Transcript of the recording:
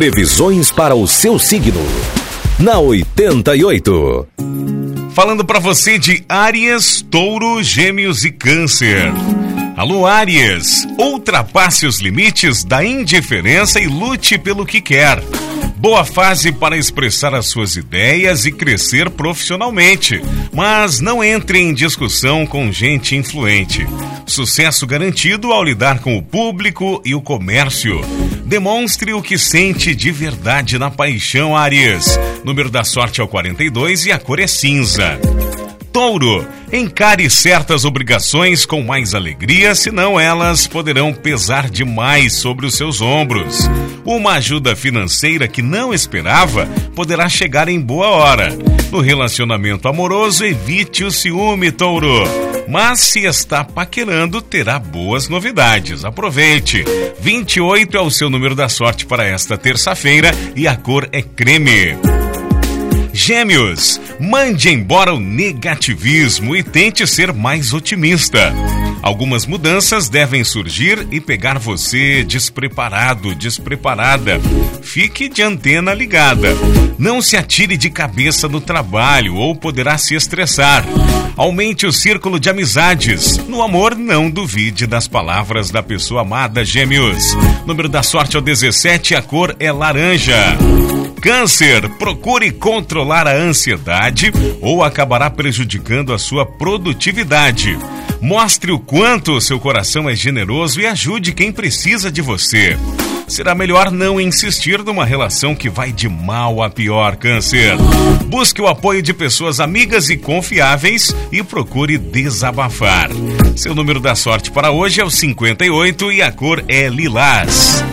Previsões para o seu signo. Na 88. Falando para você de Áries, Touro, Gêmeos e Câncer. Alô, Áries, ultrapasse os limites da indiferença e lute pelo que quer. Boa fase para expressar as suas ideias e crescer profissionalmente, mas não entre em discussão com gente influente. Sucesso garantido ao lidar com o público e o comércio. Demonstre o que sente de verdade na paixão, Aries. Número da sorte é o 42 e a cor é cinza. Touro, encare certas obrigações com mais alegria, senão elas poderão pesar demais sobre os seus ombros. Uma ajuda financeira que não esperava poderá chegar em boa hora. No relacionamento amoroso, evite o ciúme, Touro. Mas se está paquerando, terá boas novidades. Aproveite. 28 é o seu número da sorte para esta terça-feira e a cor é creme. Gêmeos, mande embora o negativismo e tente ser mais otimista. Algumas mudanças devem surgir e pegar você despreparado, despreparada. Fique de antena ligada. Não se atire de cabeça no trabalho ou poderá se estressar. Aumente o círculo de amizades. No amor, não duvide das palavras da pessoa amada, Gêmeos. Número da sorte é o 17, a cor é laranja. Câncer, procure controlar a ansiedade ou acabará prejudicando a sua produtividade. Mostre o quanto seu coração é generoso e ajude quem precisa de você. Será melhor não insistir numa relação que vai de mal a pior, Câncer. Busque o apoio de pessoas amigas e confiáveis e procure desabafar. Seu número da sorte para hoje é o 58 e a cor é lilás.